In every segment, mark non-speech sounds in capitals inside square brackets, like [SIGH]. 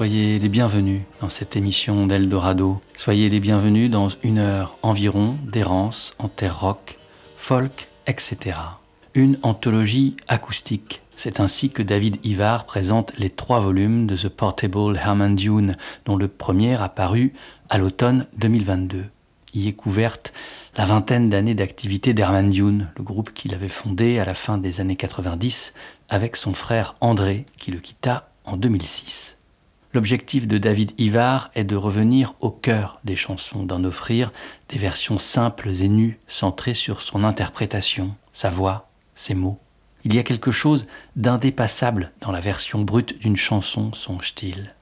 Soyez les bienvenus dans cette émission d'Eldorado. Soyez les bienvenus dans une heure environ d'errance en terre rock, folk, etc. Une anthologie acoustique. C'est ainsi que David Ivar présente les trois volumes de The Portable Herman Dune, dont le premier a paru à l'automne 2022. Y est couverte la vingtaine d'années d'activité d'Herman Dune, le groupe qu'il avait fondé à la fin des années 90 avec son frère André, qui le quitta en 2006. L'objectif de David Ivar est de revenir au cœur des chansons, d'en offrir des versions simples et nues, centrées sur son interprétation, sa voix, ses mots. Il y a quelque chose d'indépassable dans la version brute d'une chanson, songe-t-il.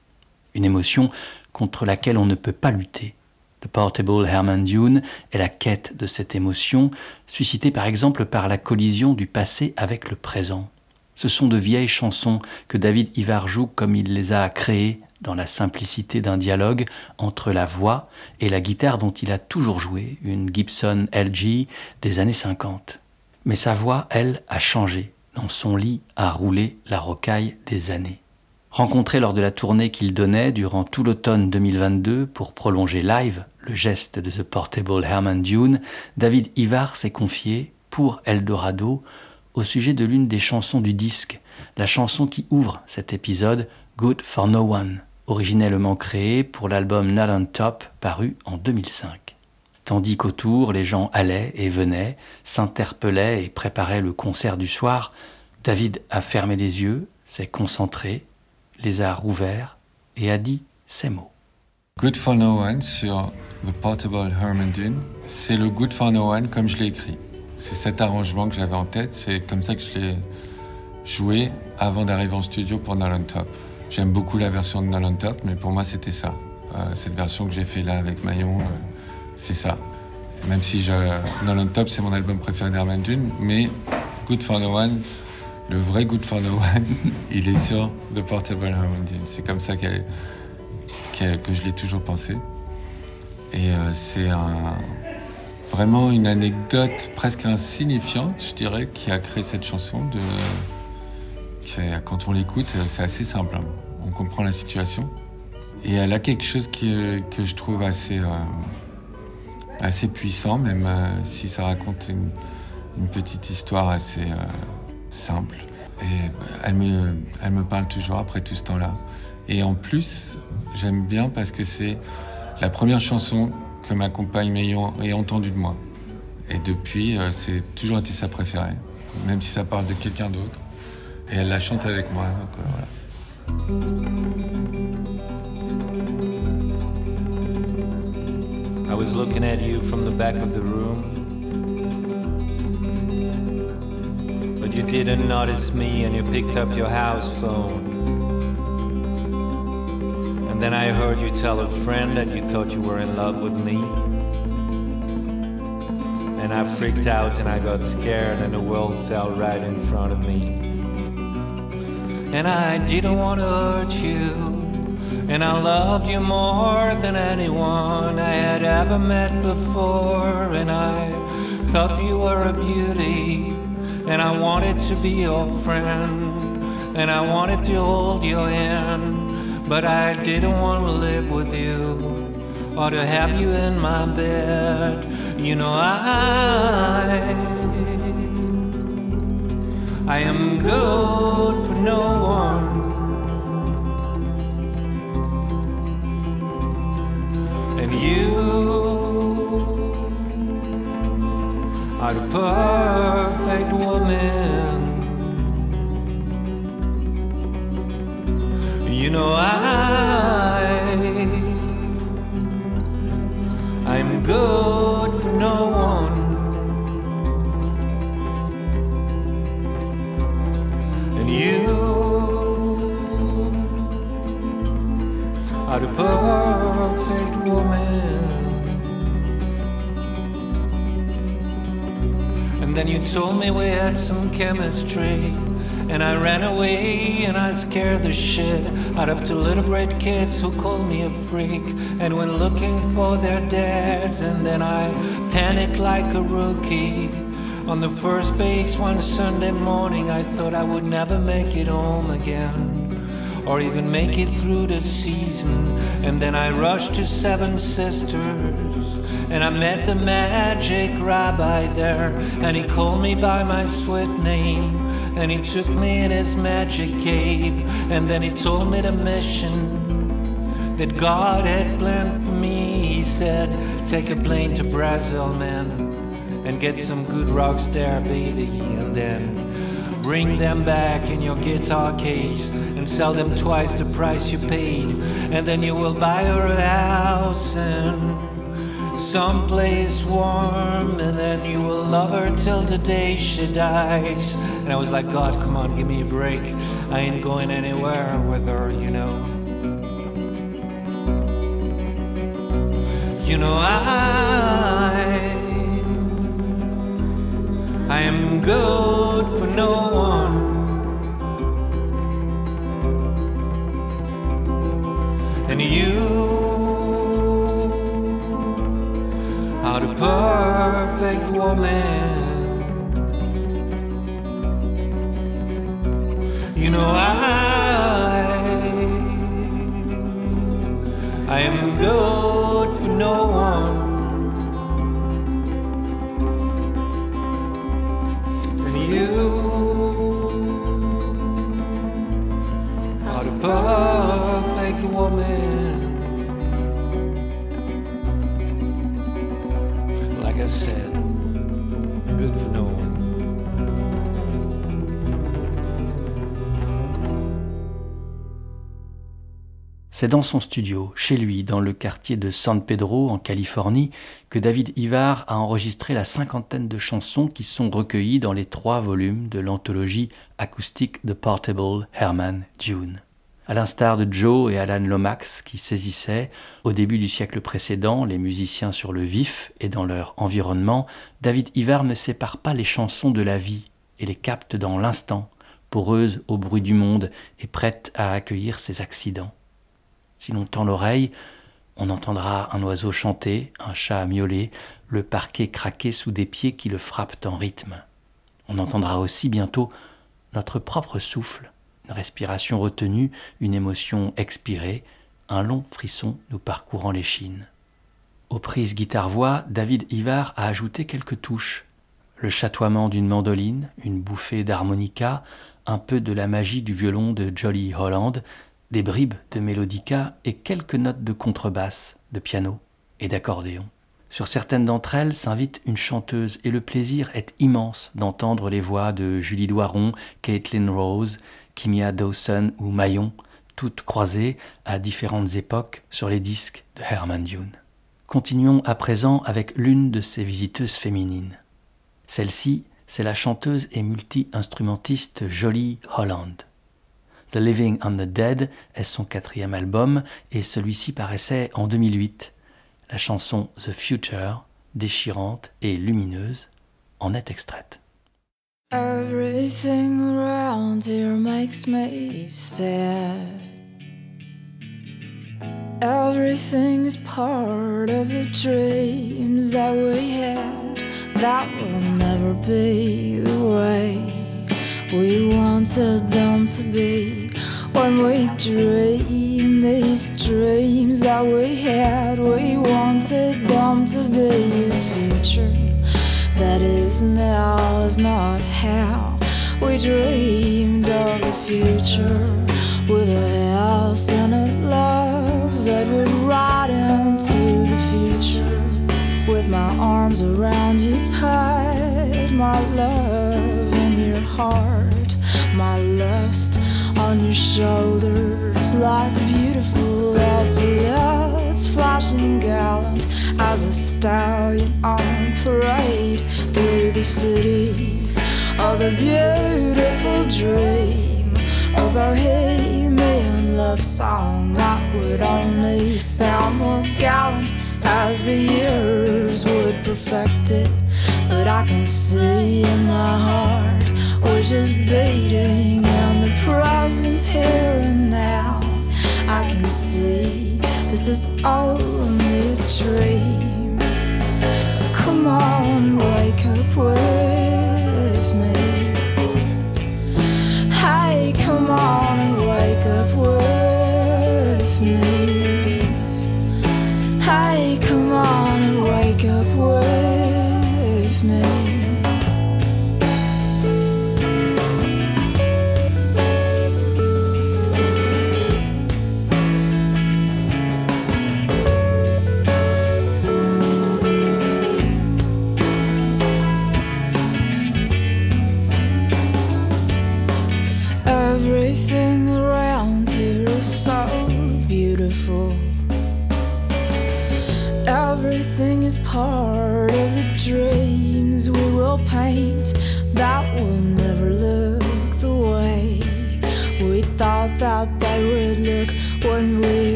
Une émotion contre laquelle on ne peut pas lutter. The Portable Herman Dune est la quête de cette émotion, suscitée par exemple par la collision du passé avec le présent. Ce sont de vieilles chansons que David Ivar joue comme il les a créées dans la simplicité d'un dialogue entre la voix et la guitare dont il a toujours joué, une Gibson LG des années 50. Mais sa voix, elle, a changé. Dans son lit a roulé la rocaille des années. Rencontré lors de la tournée qu'il donnait durant tout l'automne 2022 pour prolonger live le geste de The Portable Herman Dune, David Ivar s'est confié, pour Eldorado, au sujet de l'une des chansons du disque, la chanson qui ouvre cet épisode, Good for No One, originellement créée pour l'album Not on Top paru en 2005. Tandis qu'autour, les gens allaient et venaient, s'interpellaient et préparaient le concert du soir, David a fermé les yeux, s'est concentré, les a rouverts et a dit ces mots. Good for No One sur The Portable Herman c'est le Good for No One comme je l'ai écrit. C'est cet arrangement que j'avais en tête, c'est comme ça que je l'ai joué avant d'arriver en studio pour Nolan Top. J'aime beaucoup la version de Nolan Top, mais pour moi c'était ça. Euh, cette version que j'ai fait là avec Maillon, euh, c'est ça. Même si je, Nolan Top c'est mon album préféré d'Herman Dune, mais Good for No One, le vrai Good for No One, [LAUGHS] il est sur The Portable Herman Dune. C'est comme ça que je l'ai toujours pensé. Et euh, c'est vraiment une anecdote presque insignifiante, je dirais, qui a créé cette chanson. De... Quand on l'écoute, c'est assez simple. Hein. On comprend la situation. Et elle a quelque chose qui, que je trouve assez, euh, assez puissant, même euh, si ça raconte une, petite histoire assez euh, simple. Et elle me, elle me parle toujours après tout ce temps-là. Et en plus, j'aime bien parce que c'est la première chanson que ma compagne ait entendu de moi. Et depuis, c'est toujours été sa préférée, même si ça parle de quelqu'un d'autre. Et elle la chante avec moi, donc euh, voilà. I was looking at you from the back of the room. But you didn't notice me and you picked up your house phone. And then I heard you tell a friend that you thought you were in love with me. And I freaked out and I got scared, and the world fell right in front of me. And I didn't want to hurt you, and I loved you more than anyone I had ever met before. And I thought you were a beauty, and I wanted to be your friend, and I wanted to hold your hand. But I didn't want to live with you or to have you in my bed. You know, I. I am good for no one. And you are the perfect woman. You know I I'm good for no one you are the perfect woman And then you told me we had some chemistry and I ran away and I scared the shit out of two little brat kids who called me a freak and went looking for their dads. And then I panicked like a rookie. On the first base one Sunday morning, I thought I would never make it home again. or even make it through the season. And then I rushed to Seven Sisters, and I met the magic rabbi there, and he called me by my sweet name. And he took me in his magic cave, and then he told me the mission that God had planned for me. He said, Take a plane to Brazil, man, get some good rocks there, baby, and then Bring them back in your guitar case and sell them twice the price you paid. And then you will buy her a house in someplace warm. And then you will love her till the day she dies. And I was like, God, come on, give me a break. I ain't going anywhere with her, you know. You know, I I am good for no one. And you are the perfect woman. You know I I am good C'est dans son studio, chez lui, dans le quartier de San Pedro, en Californie, que David Ivar a enregistré la cinquantaine de chansons qui sont recueillies dans les trois volumes de l'anthologie acoustique de Portable Herman Dune. À l'instar de Joe et Alan Lomax qui saisissaient, au début du siècle précédent, les musiciens sur le vif et dans leur environnement, David Ivar ne sépare pas les chansons de la vie et les capte dans l'instant, poreuse au bruit du monde et prête à accueillir ses accidents. Si l'on tend l'oreille, on entendra un oiseau chanter, un chat miauler, le parquet craquer sous des pieds qui le frappent en rythme. On entendra aussi bientôt notre propre souffle, une respiration retenue, une émotion expirée, un long frisson nous parcourant les chines. Aux prises guitare-voix, David Ivar a ajouté quelques touches. Le chatoiement d'une mandoline, une bouffée d'harmonica, un peu de la magie du violon de Jolly Holland, des bribes de mélodica et quelques notes de contrebasse, de piano et d'accordéon. Sur certaines d'entre elles s'invite une chanteuse et le plaisir est immense d'entendre les voix de Julie Doiron, Caitlin Rose, Kimia Dawson ou Mayon, toutes croisées à différentes époques sur les disques de Herman Dune. Continuons à présent avec l'une de ses visiteuses féminines. Celle-ci, c'est la chanteuse et multi-instrumentiste Jolie Holland. The Living and the Dead est son quatrième album et celui-ci paraissait en 2008. La chanson The Future, déchirante et lumineuse, en est extraite. Everything around here makes me sad. Part of the dreams that we had that will never be the we wanted them to be when we dreamed these dreams that we had. We wanted them to be the future that is now, is not how we dreamed of the future with a house and a love that would ride into the future with my arms around you tight, my love heart. My lust on your shoulders like beautiful epaulets flashing gallant as a stallion on parade through the city of the beautiful dream of a bohemian love song that would only sound more gallant as the years would perfect it but I can see in my heart was just beating in the present here and now. I can see this is only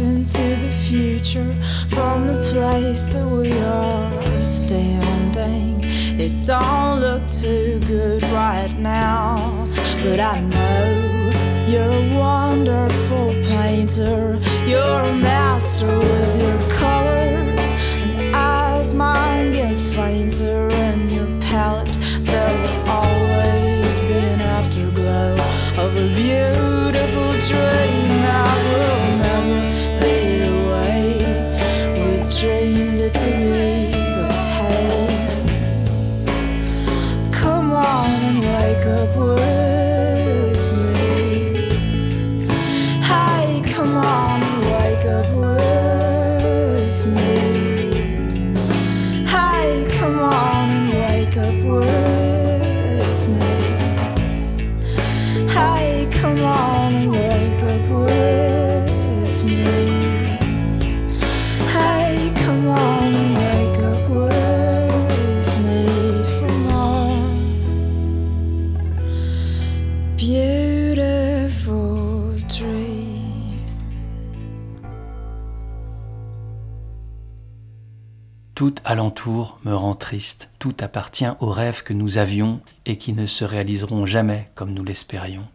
into the future from the place that we are standing. It don't look too good right now, but I know you're a wonderful painter. You're a Tout alentour me rend triste, tout appartient aux rêves que nous avions et qui ne se réaliseront jamais comme nous l'espérions.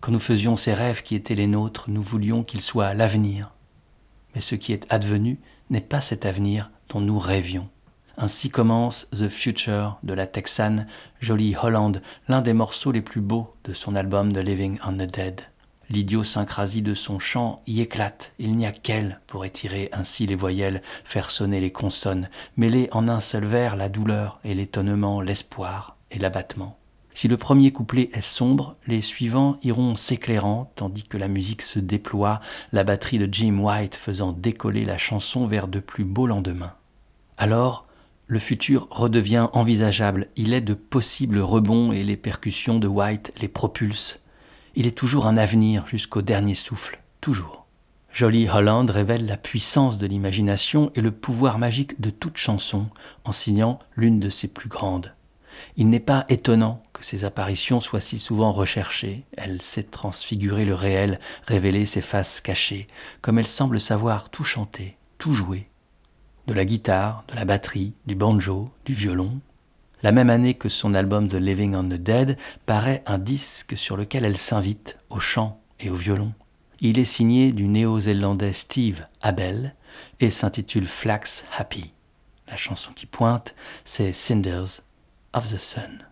Quand nous faisions ces rêves qui étaient les nôtres, nous voulions qu'ils soient l'avenir. Mais ce qui est advenu n'est pas cet avenir dont nous rêvions. Ainsi commence The Future de la Texane Jolie Holland, l'un des morceaux les plus beaux de son album The Living on the Dead. L'idiosyncrasie de son chant y éclate, il n'y a qu'elle pour étirer ainsi les voyelles, faire sonner les consonnes, mêler en un seul vers la douleur et l'étonnement, l'espoir et l'abattement. Si le premier couplet est sombre, les suivants iront s'éclairant, tandis que la musique se déploie, la batterie de Jim White faisant décoller la chanson vers de plus beaux lendemains. Alors, le futur redevient envisageable, il est de possibles rebonds et les percussions de White les propulsent. Il est toujours un avenir jusqu'au dernier souffle, toujours. Jolie Holland révèle la puissance de l'imagination et le pouvoir magique de toute chanson en signant l'une de ses plus grandes. Il n'est pas étonnant que ces apparitions soient si souvent recherchées. Elle sait transfigurer le réel, révéler ses faces cachées, comme elle semble savoir tout chanter, tout jouer. De la guitare, de la batterie, du banjo, du violon. La même année que son album The Living on the Dead paraît un disque sur lequel elle s'invite au chant et au violon. Il est signé du néo-zélandais Steve Abel et s'intitule Flax Happy. La chanson qui pointe, c'est Cinders of the Sun.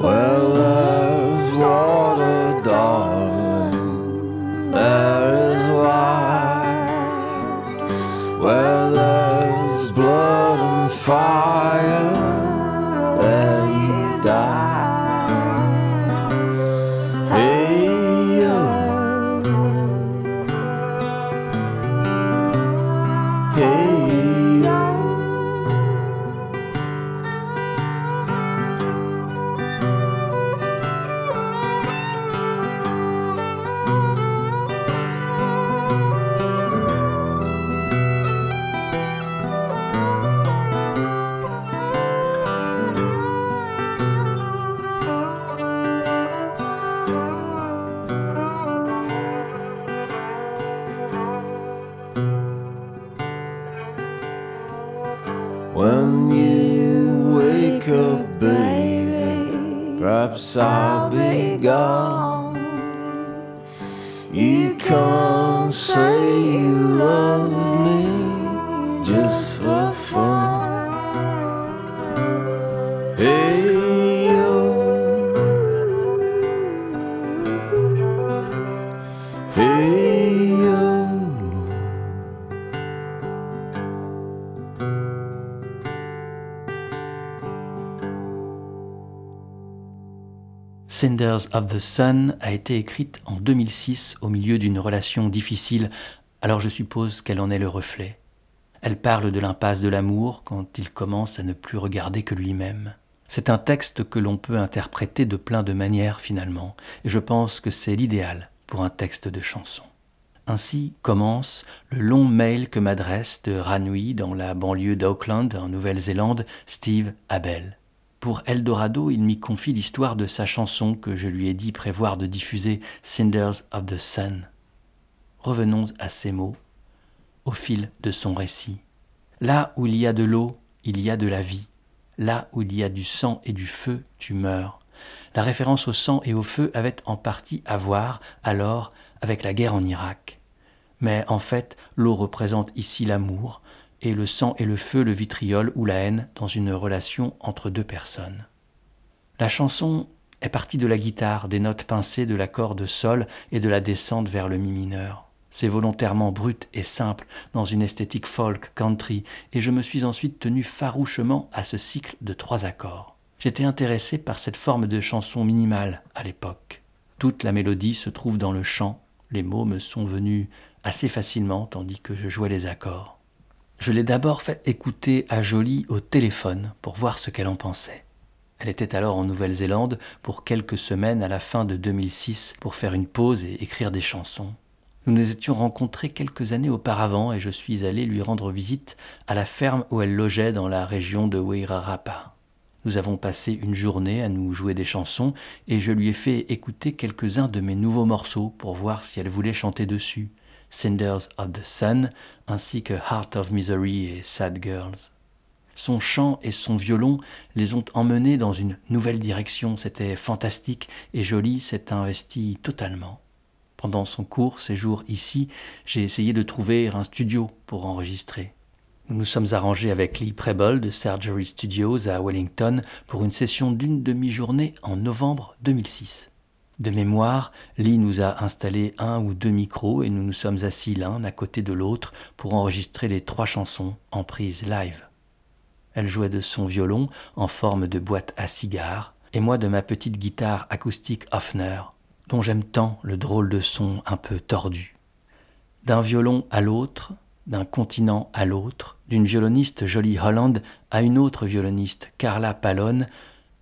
Well, Of the Sun a été écrite en 2006 au milieu d'une relation difficile, alors je suppose qu'elle en est le reflet. Elle parle de l'impasse de l'amour quand il commence à ne plus regarder que lui-même. C'est un texte que l'on peut interpréter de plein de manières finalement, et je pense que c'est l'idéal pour un texte de chanson. Ainsi commence le long mail que m'adresse de Ranui dans la banlieue d'Auckland en Nouvelle-Zélande Steve Abel. Pour Eldorado, il m'y confie l'histoire de sa chanson que je lui ai dit prévoir de diffuser, Cinders of the Sun. Revenons à ces mots, au fil de son récit. Là où il y a de l'eau, il y a de la vie. Là où il y a du sang et du feu, tu meurs. La référence au sang et au feu avait en partie à voir, alors, avec la guerre en Irak. Mais en fait, l'eau représente ici l'amour, et le sang et le feu le vitriol ou la haine dans une relation entre deux personnes. La chanson est partie de la guitare, des notes pincées de l'accord de sol et de la descente vers le mi mineur. C'est volontairement brut et simple dans une esthétique folk country, et je me suis ensuite tenu farouchement à ce cycle de trois accords. J'étais intéressé par cette forme de chanson minimale à l'époque. Toute la mélodie se trouve dans le chant, les mots me sont venus assez facilement tandis que je jouais les accords. Je l'ai d'abord fait écouter à Jolie au téléphone pour voir ce qu'elle en pensait. Elle était alors en Nouvelle-Zélande pour quelques semaines à la fin de 2006 pour faire une pause et écrire des chansons. Nous nous étions rencontrés quelques années auparavant et je suis allé lui rendre visite à la ferme où elle logeait dans la région de Wairarapa. Nous avons passé une journée à nous jouer des chansons et je lui ai fait écouter quelques-uns de mes nouveaux morceaux pour voir si elle voulait chanter dessus. Cinders of the Sun, ainsi que Heart of Misery et Sad Girls. Son chant et son violon les ont emmenés dans une nouvelle direction, c'était fantastique et Jolie s'est investi totalement. Pendant son court séjour ici, j'ai essayé de trouver un studio pour enregistrer. Nous nous sommes arrangés avec Lee Preble de Surgery Studios à Wellington pour une session d'une demi-journée en novembre 2006. De mémoire, Lee nous a installé un ou deux micros et nous nous sommes assis l'un à côté de l'autre pour enregistrer les trois chansons en prise live. Elle jouait de son violon en forme de boîte à cigares et moi de ma petite guitare acoustique Hofner, dont j'aime tant le drôle de son un peu tordu. D'un violon à l'autre, d'un continent à l'autre, d'une violoniste Jolie Holland à une autre violoniste, Carla Pallone,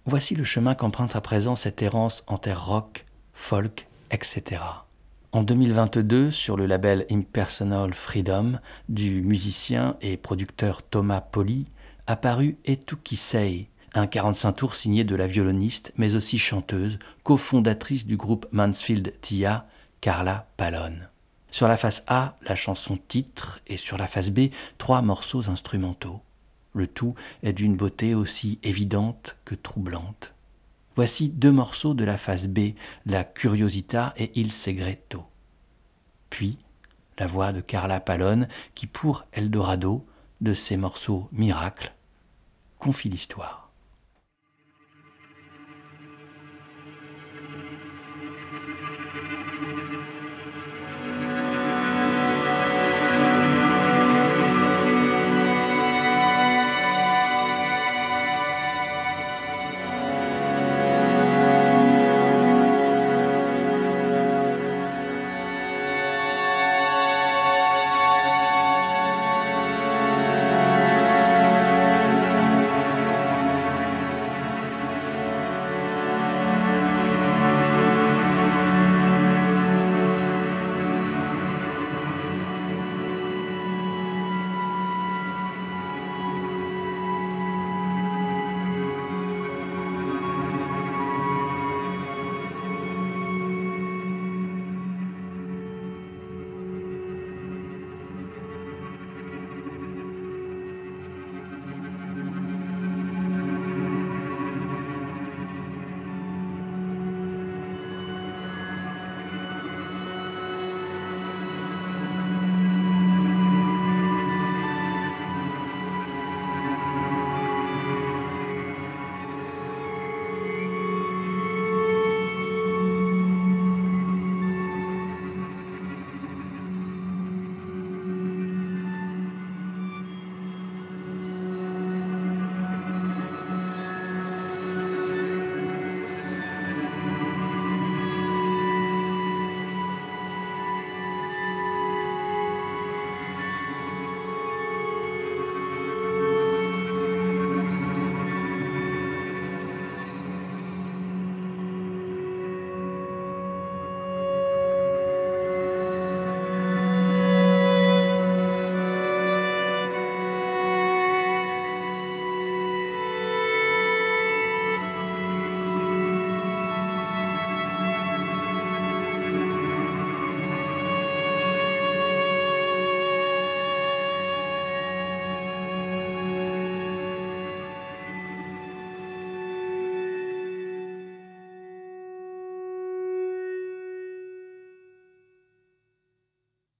voici le chemin qu'emprunte à présent cette errance en terre rock, folk, etc. En 2022, sur le label Impersonal Freedom du musicien et producteur Thomas Poli, apparu Etukisei, un 45 tours signé de la violoniste, mais aussi chanteuse, cofondatrice du groupe Mansfield Tia, Carla Pallone. Sur la face A, la chanson titre, et sur la face B, trois morceaux instrumentaux. Le tout est d'une beauté aussi évidente que troublante. Voici deux morceaux de la face B, La Curiosità et Il Segreto. Puis, la voix de Carla Pallone qui, pour Eldorado, de ses morceaux miracles, confie l'histoire.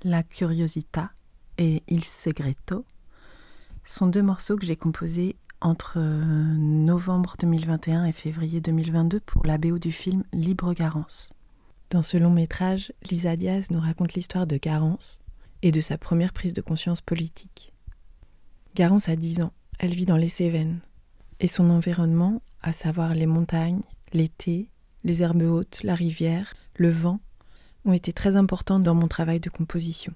La Curiosità et Il Segreto sont deux morceaux que j'ai composés entre novembre 2021 et février 2022 pour la BO du film Libre Garance. Dans ce long métrage, Lisa Diaz nous raconte l'histoire de Garance et de sa première prise de conscience politique. Garance a 10 ans, elle vit dans les Cévennes, et son environnement, à savoir les montagnes, l'été, les herbes hautes, la rivière, le vent, ont été très importantes dans mon travail de composition.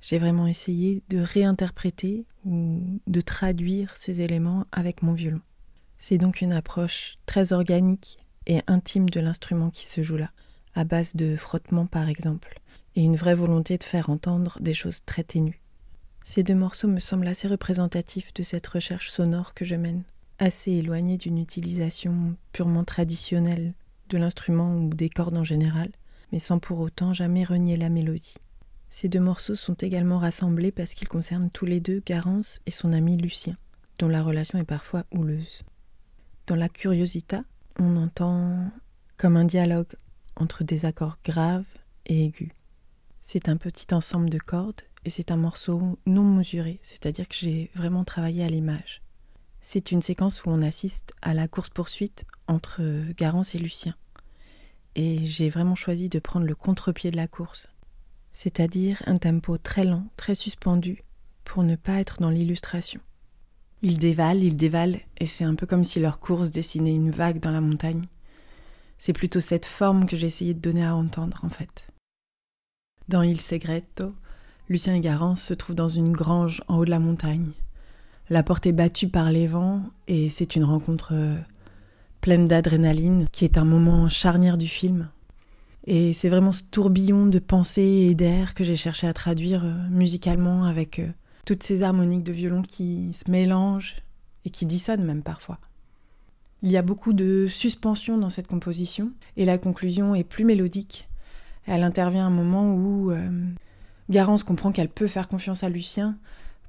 J'ai vraiment essayé de réinterpréter ou de traduire ces éléments avec mon violon. C'est donc une approche très organique et intime de l'instrument qui se joue là, à base de frottement par exemple, et une vraie volonté de faire entendre des choses très ténues. Ces deux morceaux me semblent assez représentatifs de cette recherche sonore que je mène, assez éloignée d'une utilisation purement traditionnelle de l'instrument ou des cordes en général, mais sans pour autant jamais renier la mélodie. Ces deux morceaux sont également rassemblés parce qu'ils concernent tous les deux Garance et son ami Lucien, dont la relation est parfois houleuse. Dans la curiosité, on entend comme un dialogue entre des accords graves et aigus. C'est un petit ensemble de cordes et c'est un morceau non mesuré, c'est-à-dire que j'ai vraiment travaillé à l'image. C'est une séquence où on assiste à la course-poursuite entre Garance et Lucien. Et j'ai vraiment choisi de prendre le contre-pied de la course, c'est-à-dire un tempo très lent, très suspendu, pour ne pas être dans l'illustration. Ils dévalent, ils dévalent, et c'est un peu comme si leur course dessinait une vague dans la montagne. C'est plutôt cette forme que j'ai essayé de donner à entendre, en fait. Dans Il Segreto, Lucien et Garance se trouvent dans une grange en haut de la montagne. La porte est battue par les vents, et c'est une rencontre euh, pleine d'adrénaline, qui est un moment charnière du film, et c'est vraiment ce tourbillon de pensées et d'air que j'ai cherché à traduire euh, musicalement avec euh, toutes ces harmoniques de violon qui se mélangent et qui dissonnent même parfois. Il y a beaucoup de suspension dans cette composition et la conclusion est plus mélodique. Elle intervient à un moment où euh, Garance comprend qu'elle peut faire confiance à Lucien,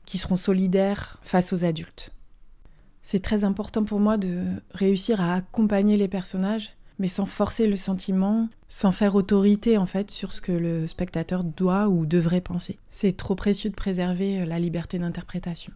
qui seront solidaires face aux adultes. C'est très important pour moi de réussir à accompagner les personnages mais sans forcer le sentiment, sans faire autorité en fait sur ce que le spectateur doit ou devrait penser. C'est trop précieux de préserver la liberté d'interprétation.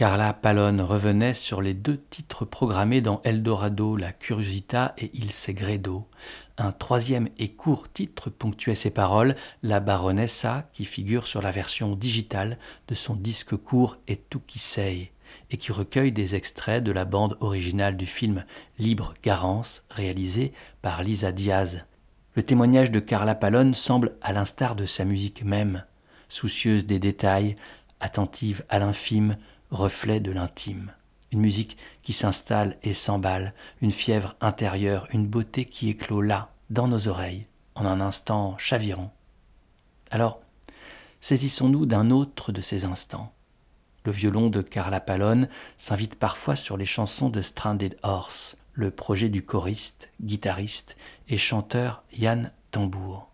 Carla Pallone revenait sur les deux titres programmés dans Eldorado, La Curiosità et Il Segredo. Un troisième et court titre ponctuait ses paroles, La Baronessa, qui figure sur la version digitale de son disque court Et tout qui sait, et qui recueille des extraits de la bande originale du film Libre Garance, réalisé par Lisa Diaz. Le témoignage de Carla Pallone semble à l'instar de sa musique même, soucieuse des détails, attentive à l'infime, reflet de l'intime. Une musique qui s'installe et s'emballe, une fièvre intérieure, une beauté qui éclot là, dans nos oreilles, en un instant chavirant. Alors, saisissons-nous d'un autre de ces instants. Le violon de Carla Pallone s'invite parfois sur les chansons de Stranded Horse, le projet du choriste, guitariste et chanteur Yann Tambour.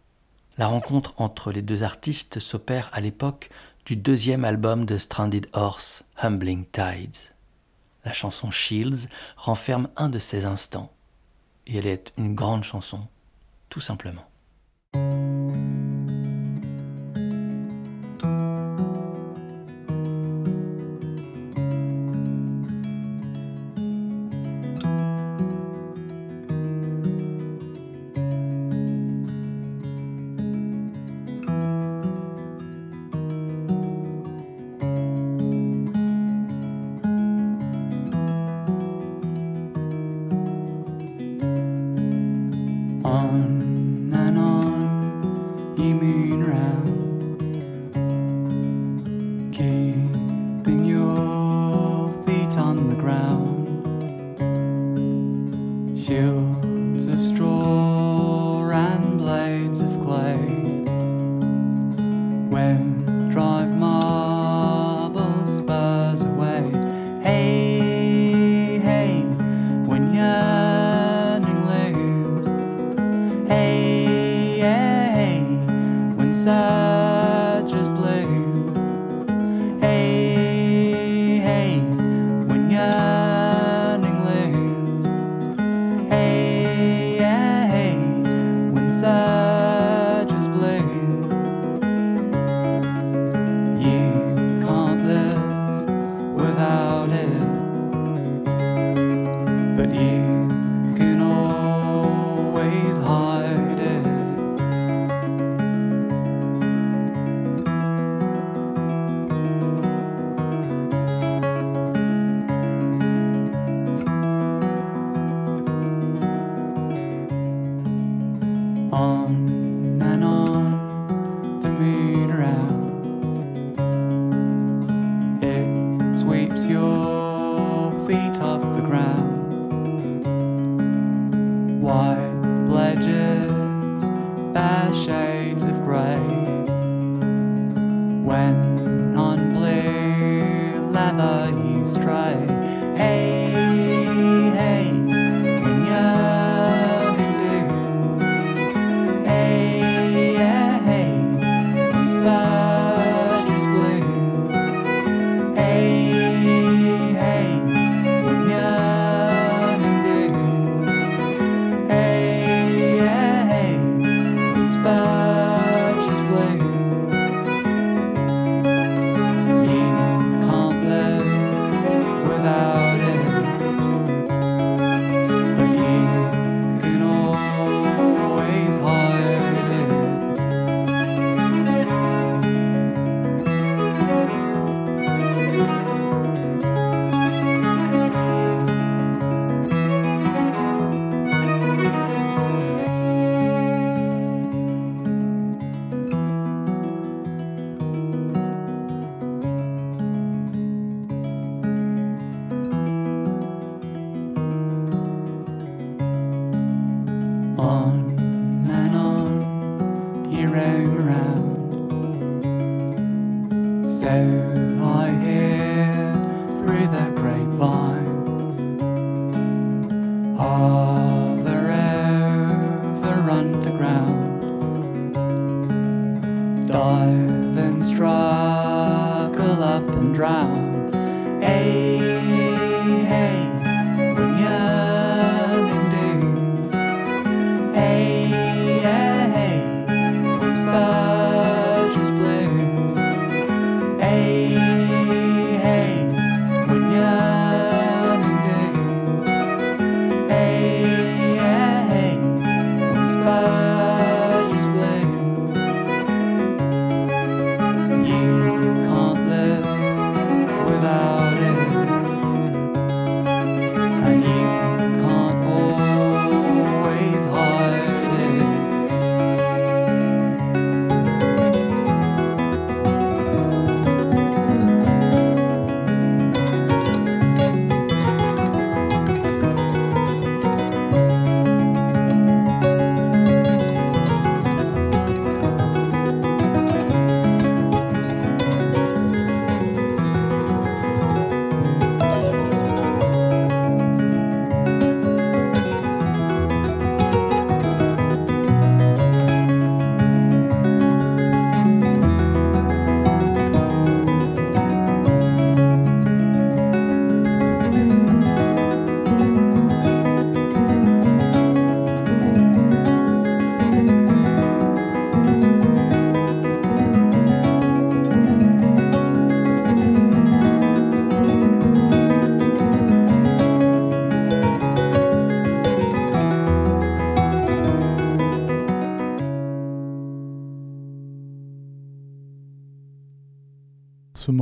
La rencontre entre les deux artistes s'opère à l'époque du deuxième album de Stranded Horse, Humbling Tides. La chanson Shields renferme un de ces instants, et elle est une grande chanson, tout simplement.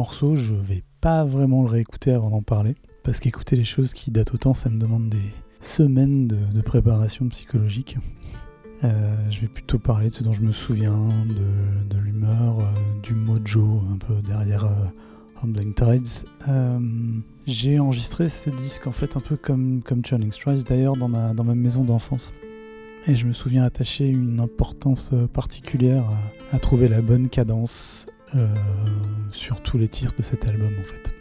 Morceau, je vais pas vraiment le réécouter avant d'en parler, parce qu'écouter les choses qui datent autant, ça me demande des semaines de, préparation psychologique. Euh, je vais plutôt parler de ce dont je me souviens, de, l'humeur, euh, du mojo un peu derrière euh, Humbling Tides. J'ai enregistré ce disque en fait un peu comme, comme Churning Strides d'ailleurs dans ma, maison d'enfance. Et je me souviens attacher une importance particulière à, trouver la bonne cadence euh, sur tous les titres de cet album en fait.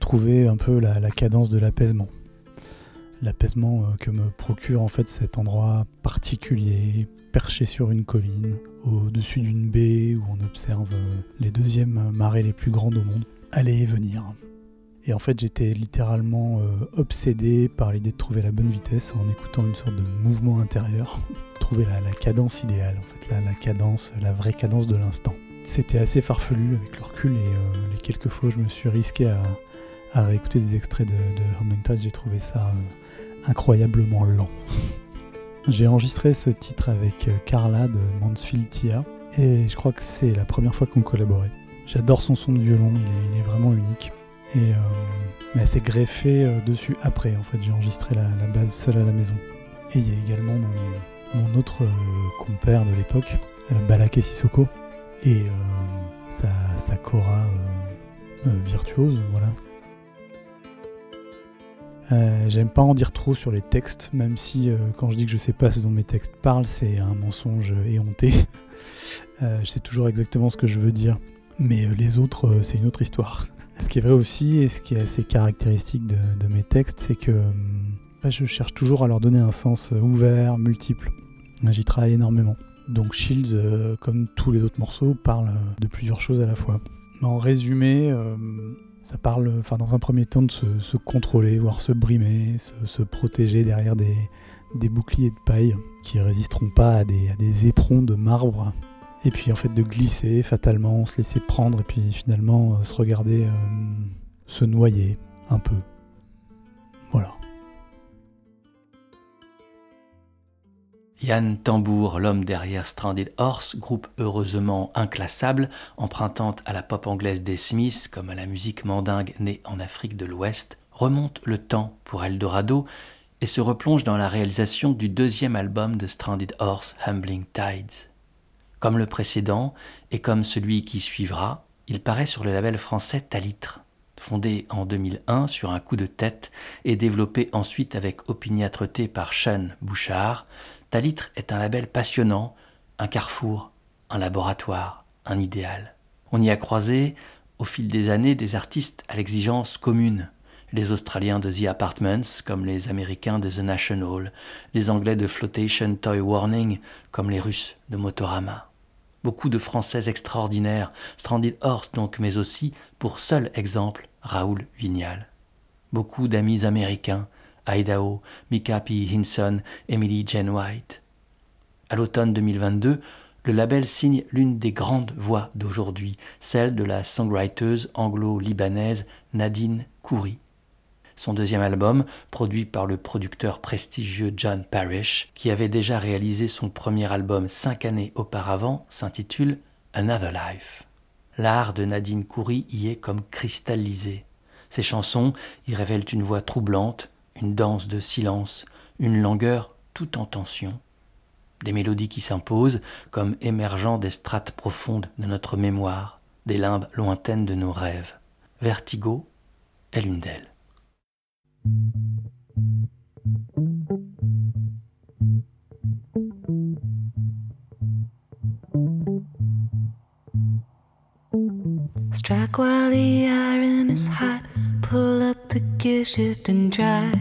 Trouver un peu la, cadence de l'apaisement. L'apaisement que me procure en fait cet endroit particulier, perché sur une colline, au-dessus d'une baie où on observe les deuxièmes marées les plus grandes au monde aller et venir. Et en fait, j'étais littéralement euh, obsédé par l'idée de trouver la bonne vitesse en écoutant une sorte de mouvement intérieur. [LAUGHS] trouver la, cadence idéale, en fait, la cadence, la vraie cadence de l'instant. C'était assez farfelu avec le recul et euh, les quelques fois où je me suis risqué à, réécouter des extraits de, de j'ai trouvé ça euh, incroyablement lent. [LAUGHS] j'ai enregistré ce titre avec Carla de Mansfield Tia et je crois que c'est la première fois qu'on collaborait. J'adore son son de violon, il est vraiment unique. Et, euh, mais elle s'est greffée euh, dessus après. En fait, j'ai enregistré la, base seule à la maison. Et il y a également mon, autre euh, compère de l'époque, Balak et Sissoko, et sa, sa cora virtuose, voilà. J'aime pas en dire trop sur les textes, même si quand je dis que je sais pas ce dont mes textes parlent, c'est un mensonge éhonté. [LAUGHS] je sais toujours exactement ce que je veux dire, mais les autres, c'est une autre histoire. [LAUGHS] Ce qui est vrai aussi, et ce qui est assez caractéristique de, mes textes, c'est que euh, je cherche toujours à leur donner un sens euh, ouvert, multiple. J'y travaille énormément. Donc Shields, euh, comme tous les autres morceaux, parle de plusieurs choses à la fois. En résumé, ça parle, enfin dans un premier temps, de se, contrôler, voire se brimer, se, protéger derrière des, boucliers de paille qui résisteront pas à des éperons de marbre et puis en fait de glisser fatalement, se laisser prendre et puis finalement euh, se regarder euh, se noyer un peu. Voilà. Yann Tambour, l'homme derrière Stranded Horse, groupe heureusement inclassable, empruntant à la pop anglaise des Smiths comme à la musique mandingue née en Afrique de l'Ouest, remonte le temps pour Eldorado et se replonge dans la réalisation du deuxième album de Stranded Horse, Humbling Tides. Comme le précédent et comme celui qui suivra, il paraît sur le label français Talitre. Fondé en 2001 sur un coup de tête et développé ensuite avec opiniâtreté par Sean Bouchard, Talitre est un label passionnant, un carrefour, un laboratoire, un idéal. On y a croisé, au fil des années, des artistes à l'exigence commune. Les Australiens de The Apartments, comme les Américains de The National, les Anglais de Flotation Toy Warning, comme les Russes de Motorama. Beaucoup de Français extraordinaires, Stranded Horse donc, mais aussi, pour seul exemple, Raoul Vignal. Beaucoup d'amis américains, Idaho, Mika P. Hinson, Emily Jane White. À l'automne 2022, le label signe l'une des grandes voix d'aujourd'hui, celle de la songwriteuse anglo-libanaise Nadine Khoury. Son deuxième album, produit par le producteur prestigieux John Parrish, qui avait déjà réalisé son premier album cinq années auparavant, s'intitule Another Life. L'art de Nadine Coury y est comme cristallisé. Ses chansons y révèlent une voix troublante, une danse de silence, une langueur tout en tension. Des mélodies qui s'imposent, comme émergeant des strates profondes de notre mémoire, des limbes lointaines de nos rêves. Vertigo est l'une d'elles. Strike while the iron is hot, pull up the gear shift and drive.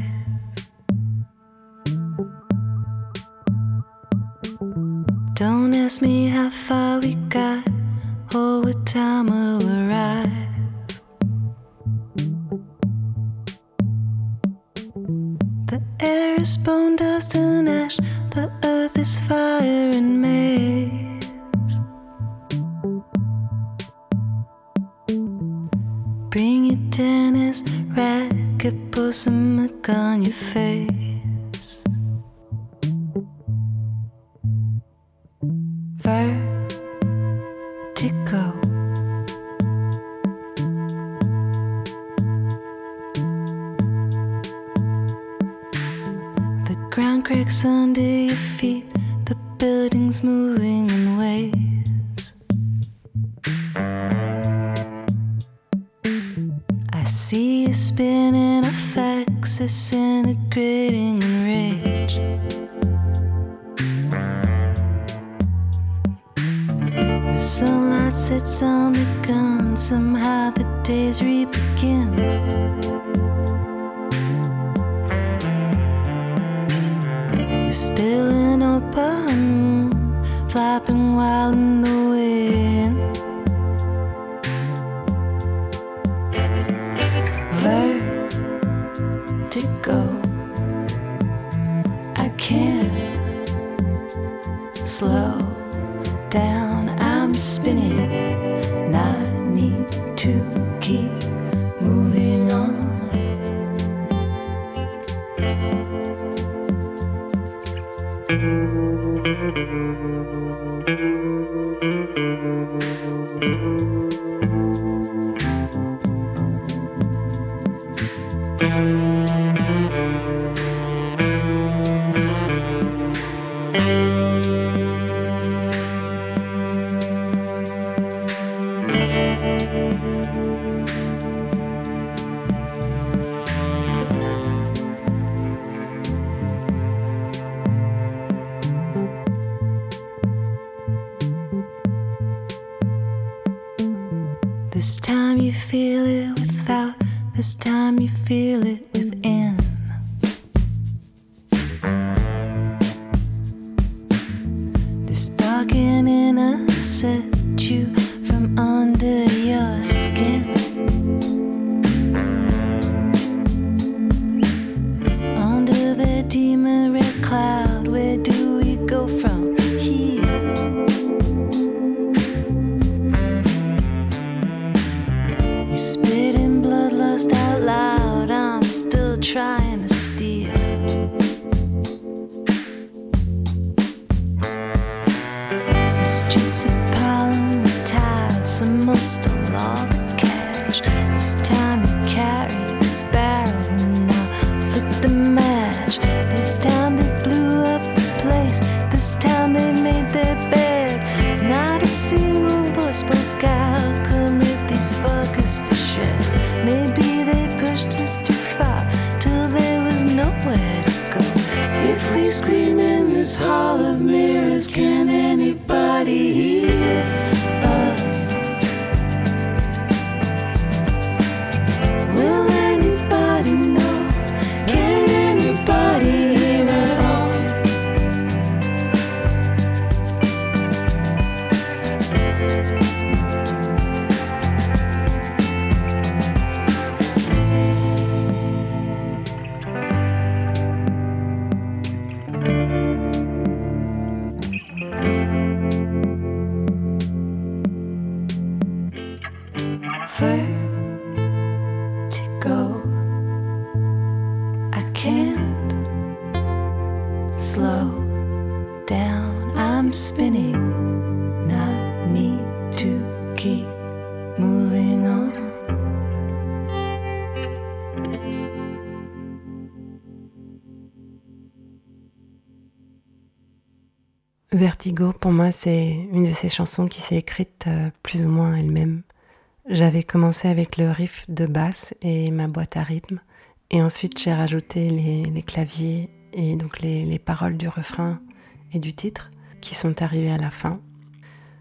Don't ask me how far we got or what time we'll arrive. The air is bone dust and ash, the earth is fire and maze. Bring your tennis racket, put some milk on your face. Vertigo. Vertigo, pour moi, c'est une de ces chansons qui s'est écrite euh, plus ou moins elle-même. J'avais commencé avec le riff de basse et ma boîte à rythme, et ensuite j'ai rajouté les, claviers et donc les, les paroles du refrain et du titre qui sont arrivés à la fin.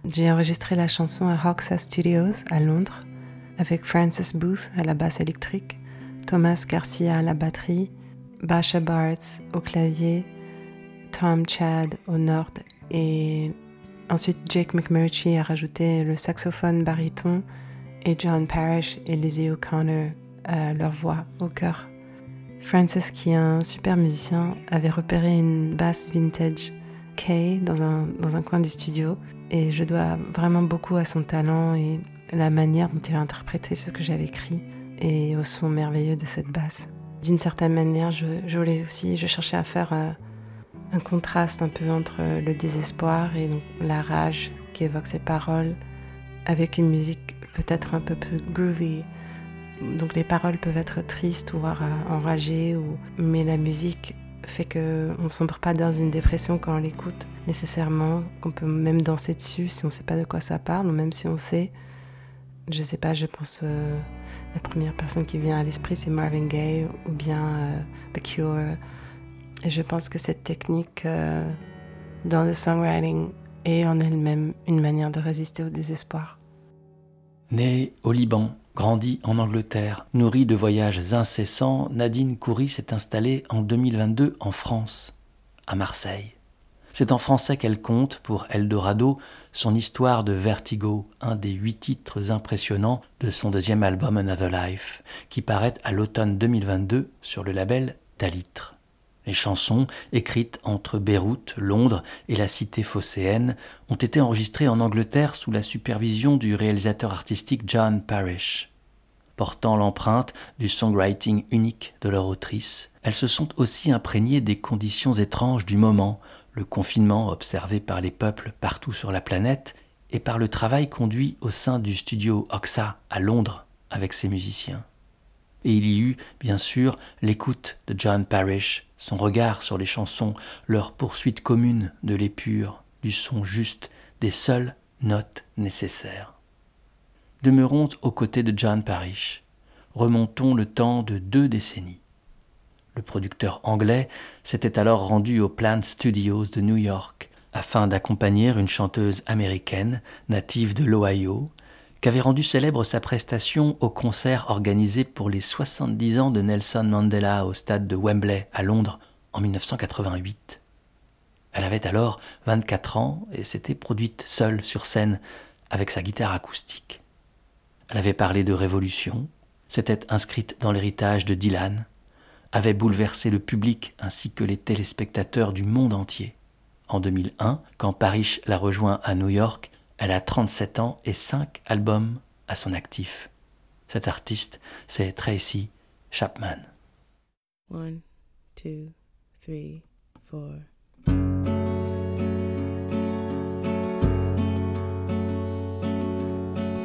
J'ai enregistré la chanson à Hoxa Studios à Londres avec Francis Booth à la basse électrique, Thomas Garcia à la batterie, Basha Bartz au clavier, Tom Chad au nord et ensuite Jake McMurtry a rajouté le saxophone baryton et John Parrish et Lizzie O'Connor à leur voix au chœur. Francis, qui est un super musicien, avait repéré une basse vintage Kay dans un, dans un coin du studio et je dois vraiment beaucoup à son talent et la manière dont il a interprété ce que j'avais écrit et au son merveilleux de cette basse. D'une certaine manière, je, je voulais aussi, je cherchais à faire euh, un contraste un peu entre le désespoir et la rage qui évoque ses paroles avec une musique peut-être un peu plus groovy. Donc les paroles peuvent être tristes ou voire euh, enragées, ou... mais la musique fait que on sombre pas dans une dépression quand on l'écoute nécessairement, qu'on peut même danser dessus si on sait pas de quoi ça parle, ou même si on sait. Je sais pas, je pense euh, la première personne qui vient à l'esprit, c'est Marvin Gaye ou bien euh, The Cure. Et je pense que cette technique euh, dans le songwriting est en elle-même une manière de résister au désespoir. Née au Liban, grandie en Angleterre, nourrie de voyages incessants, Nadine Coury s'est installée en 2022 en France, à Marseille. C'est en français qu'elle compte pour Eldorado son histoire de vertigo, un des huit titres impressionnants de son deuxième album Another Life, qui paraît à l'automne 2022 sur le label Talitre. Les chansons, écrites entre Beyrouth, Londres et la cité phocéenne, ont été enregistrées en Angleterre sous la supervision du réalisateur artistique John Parrish. Portant l'empreinte du songwriting unique de leur autrice, elles se sont aussi imprégnées des conditions étranges du moment, le confinement observé par les peuples partout sur la planète et par le travail conduit au sein du studio Oxa à Londres avec ses musiciens. Et il y eut, bien sûr, l'écoute de John Parrish, son regard sur les chansons, leur poursuite commune de l'épure, du son juste, des seules notes nécessaires. Demeurons aux côtés de John Parrish. Remontons le temps de deux décennies. Le producteur anglais s'était alors rendu au Plant Studios de New York afin d'accompagner une chanteuse américaine native de l'Ohio qu'avait rendu célèbre sa prestation au concert organisé pour les 70 ans de Nelson Mandela au stade de Wembley à Londres en 1988. Elle avait alors 24 ans et s'était produite seule sur scène avec sa guitare acoustique. Elle avait parlé de révolution, s'était inscrite dans l'héritage de Dylan, avait bouleversé le public ainsi que les téléspectateurs du monde entier. En 2001, quand Parrish la rejoint à New York, elle a 37 ans et 5 albums à son actif. Cet artiste, c'est Tracy Chapman. One, two, three, four.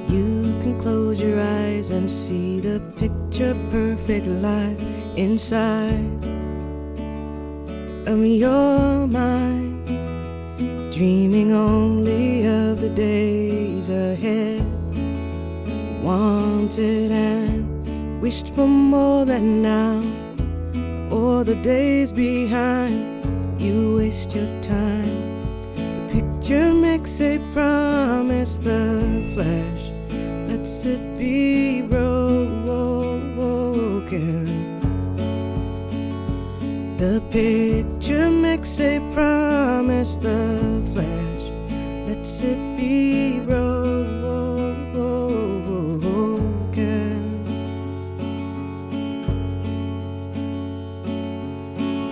You can close your eyes and see the picture perfect life inside of your mind, dreaming only of the days ahead. Wanted and wished for more than now, or the days behind. You waste your time. The picture makes a promise, the flesh lets it be broken. The picture makes a promise, the flesh lets it be broken.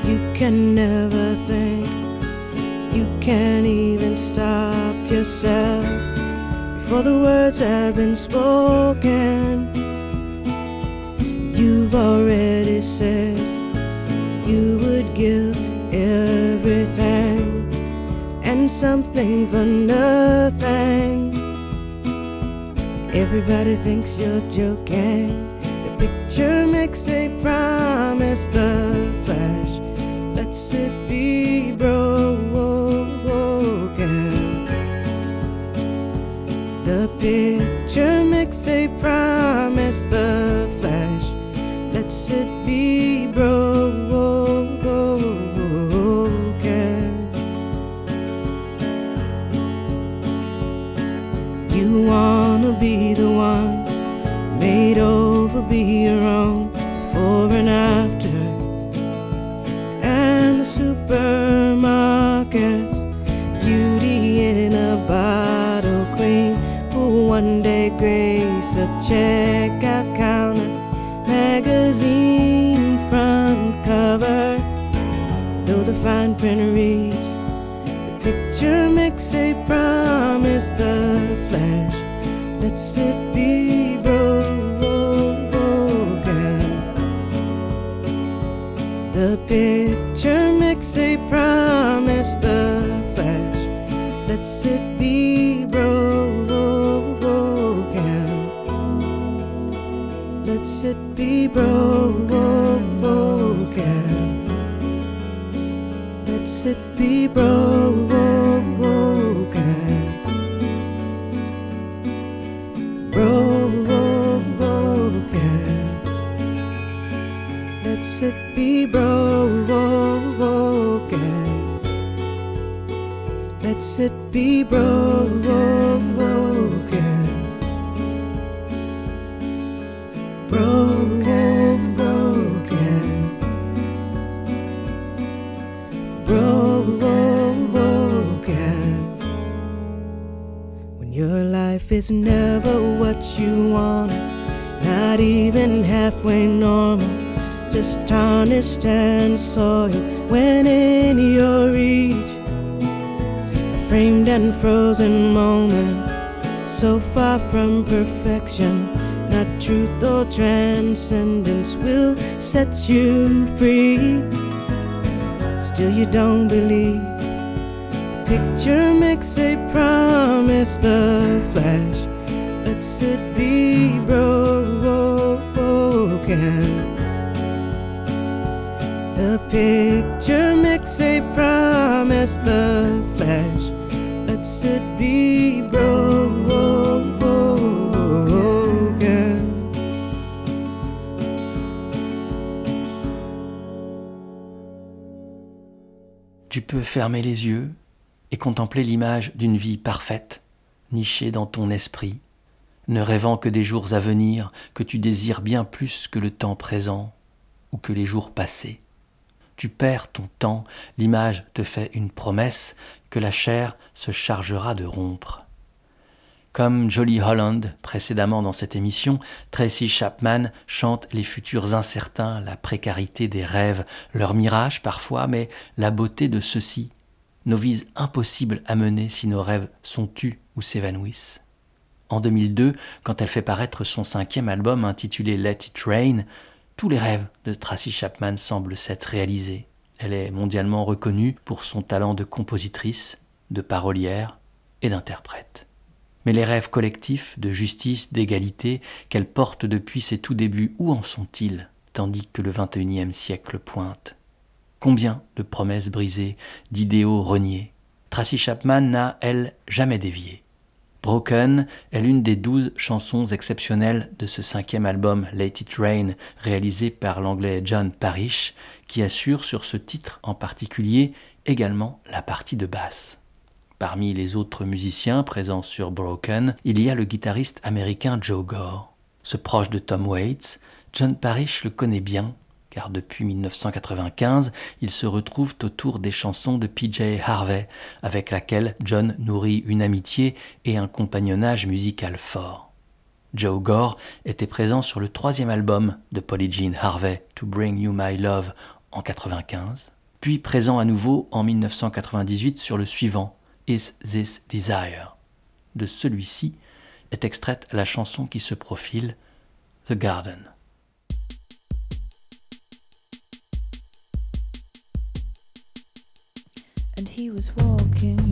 You can never think, you can't even stop yourself before the words have been spoken. You've already said you would give everything and something for nothing. Everybody thinks you're joking. The picture makes a promise, the flash lets it be broken. The picture makes a promise, the flash lets it be broken. Made over, be own before and after. And the supermarkets, beauty in a bottle queen who one day grace a checkout counter, magazine front cover. Though the fine print reads, the picture makes a promise, picture makes a promise, the flash lets it be broken. Lets it be broken. Lets it be broken. It be broken. Broken, broken. Broken. When your life is never what you want, not even halfway normal, just tarnished and soiled when in your reach. Framed and frozen moment, so far from perfection, not truth or transcendence will set you free. Still, you don't believe. The Picture makes a promise, the flash lets it be broken. The picture makes a promise, the flash Tu peux fermer les yeux et contempler l'image d'une vie parfaite, nichée dans ton esprit, ne rêvant que des jours à venir que tu désires bien plus que le temps présent ou que les jours passés. Tu perds ton temps, l'image te fait une promesse que la chair se chargera de rompre. Comme Jolie Holland précédemment dans cette émission, Tracy Chapman chante les futurs incertains, la précarité des rêves, leur mirage parfois, mais la beauté de ceux-ci, nos vies impossibles à mener si nos rêves sont tus ou s'évanouissent. En 2002, quand elle fait paraître son cinquième album intitulé Let It Rain, tous les rêves de Tracy Chapman semblent s'être réalisés. Elle est mondialement reconnue pour son talent de compositrice, de parolière et d'interprète. Mais les rêves collectifs de justice, d'égalité qu'elle porte depuis ses tout débuts, où en sont-ils? Tandis que le XXIe siècle pointe Combien de promesses brisées, d'idéaux reniés? Tracy Chapman n'a, elle, jamais dévié. Broken est l'une des douze chansons exceptionnelles de ce cinquième album Let It Rain, réalisé par l'anglais John Parrish, qui assure sur ce titre en particulier également la partie de basse. Parmi les autres musiciens présents sur Broken, il y a le guitariste américain Joe Gore. Ce proche de Tom Waits, John Parrish le connaît bien, car depuis 1995, ils se retrouvent autour des chansons de PJ Harvey, avec laquelle John nourrit une amitié et un compagnonnage musical fort. Joe Gore était présent sur le troisième album de Polly Jean Harvey, To Bring You My Love, en 1995, puis présent à nouveau en 1998 sur le suivant, Is This Desire? De celui-ci est extraite la chanson qui se profile, The Garden. And he was walking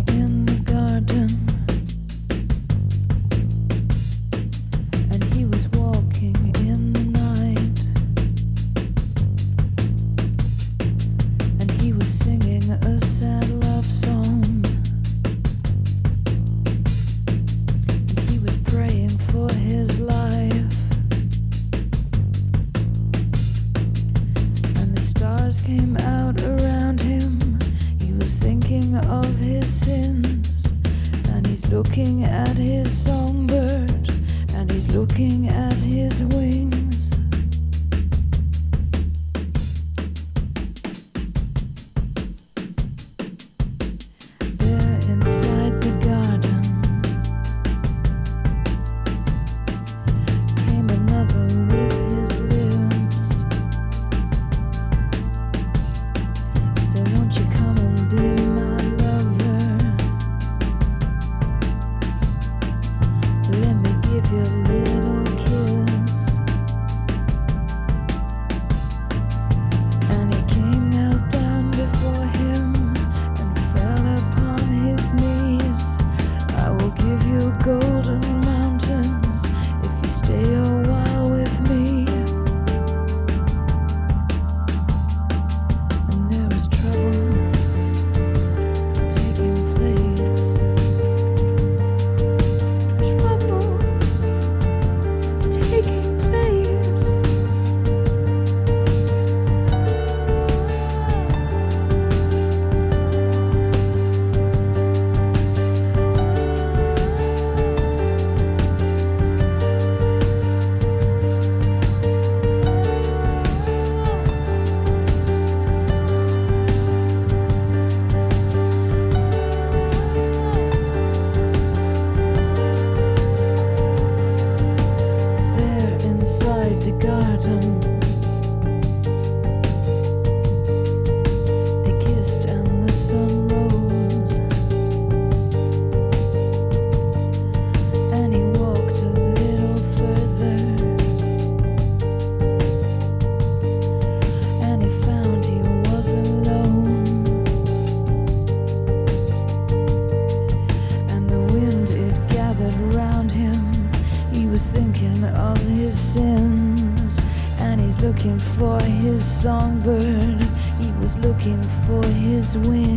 looking for his wings.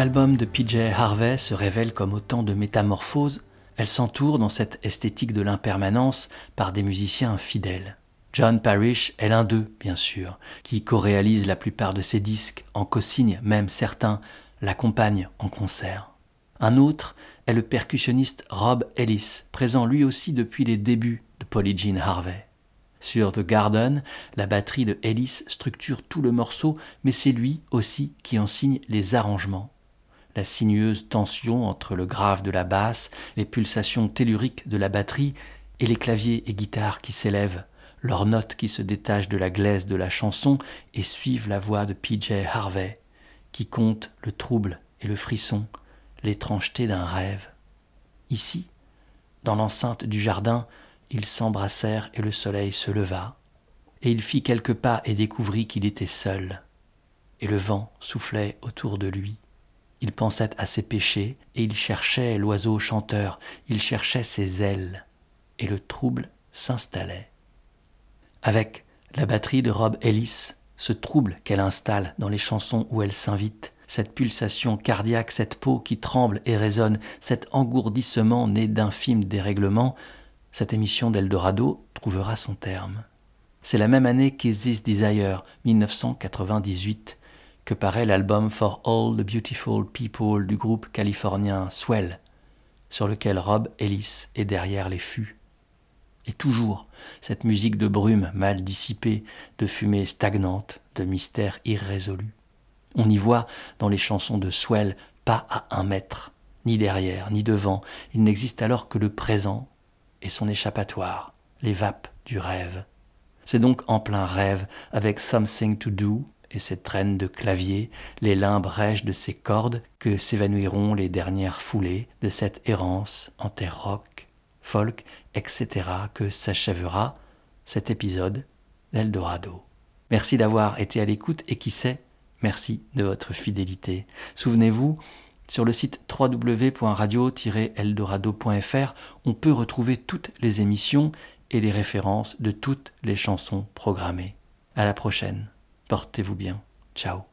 Albums de PJ Harvey se révèlent comme autant de métamorphoses, elles s'entourent dans cette esthétique de l'impermanence par des musiciens fidèles. John Parrish est l'un d'eux, bien sûr, qui co-réalise la plupart de ses disques, en co-signe même certains, l'accompagne en concert. Un autre est le percussionniste Rob Ellis, présent lui aussi depuis les débuts de Polly Jean Harvey. Sur The Garden, la batterie de Ellis structure tout le morceau, mais c'est lui aussi qui en signe les arrangements. La sinueuse tension entre le grave de la basse, les pulsations telluriques de la batterie et les claviers et guitares qui s'élèvent, leurs notes qui se détachent de la glaise de la chanson et suivent la voix de PJ Harvey, qui compte le trouble et le frisson, l'étrangeté d'un rêve. Ici, dans l'enceinte du jardin, ils s'embrassèrent et le soleil se leva, et il fit quelques pas et découvrit qu'il était seul, et le vent soufflait autour de lui. Il pensait à ses péchés, et il cherchait l'oiseau chanteur, il cherchait ses ailes, et le trouble s'installait. Avec la batterie de Rob Ellis, ce trouble qu'elle installe dans les chansons où elle s'invite, cette pulsation cardiaque, cette peau qui tremble et résonne, cet engourdissement né d'infimes dérèglements, cette émission d'Eldorado trouvera son terme. C'est la même année qu'Is This Desire, 1998, que paraît l'album For All the Beautiful People du groupe californien Swell, sur lequel Rob Ellis est derrière les fûts. Et toujours cette musique de brume mal dissipée, de fumée stagnante, de mystère irrésolu. On y voit dans les chansons de Swell pas à un mètre, ni derrière, ni devant. Il n'existe alors que le présent et son échappatoire, les vapes du rêve. C'est donc en plein rêve, avec Something to Do et ses traînes de clavier, les limbes rêches de ses cordes, que s'évanouiront les dernières foulées de cette errance en terre rock, folk, etc., que s'achèvera cet épisode d'Eldorado. Merci d'avoir été à l'écoute et qui sait, merci de votre fidélité. Souvenez-vous, sur le site www.radio-eldorado.fr, on peut retrouver toutes les émissions et les références de toutes les chansons programmées. À la prochaine. Portez-vous bien. Ciao.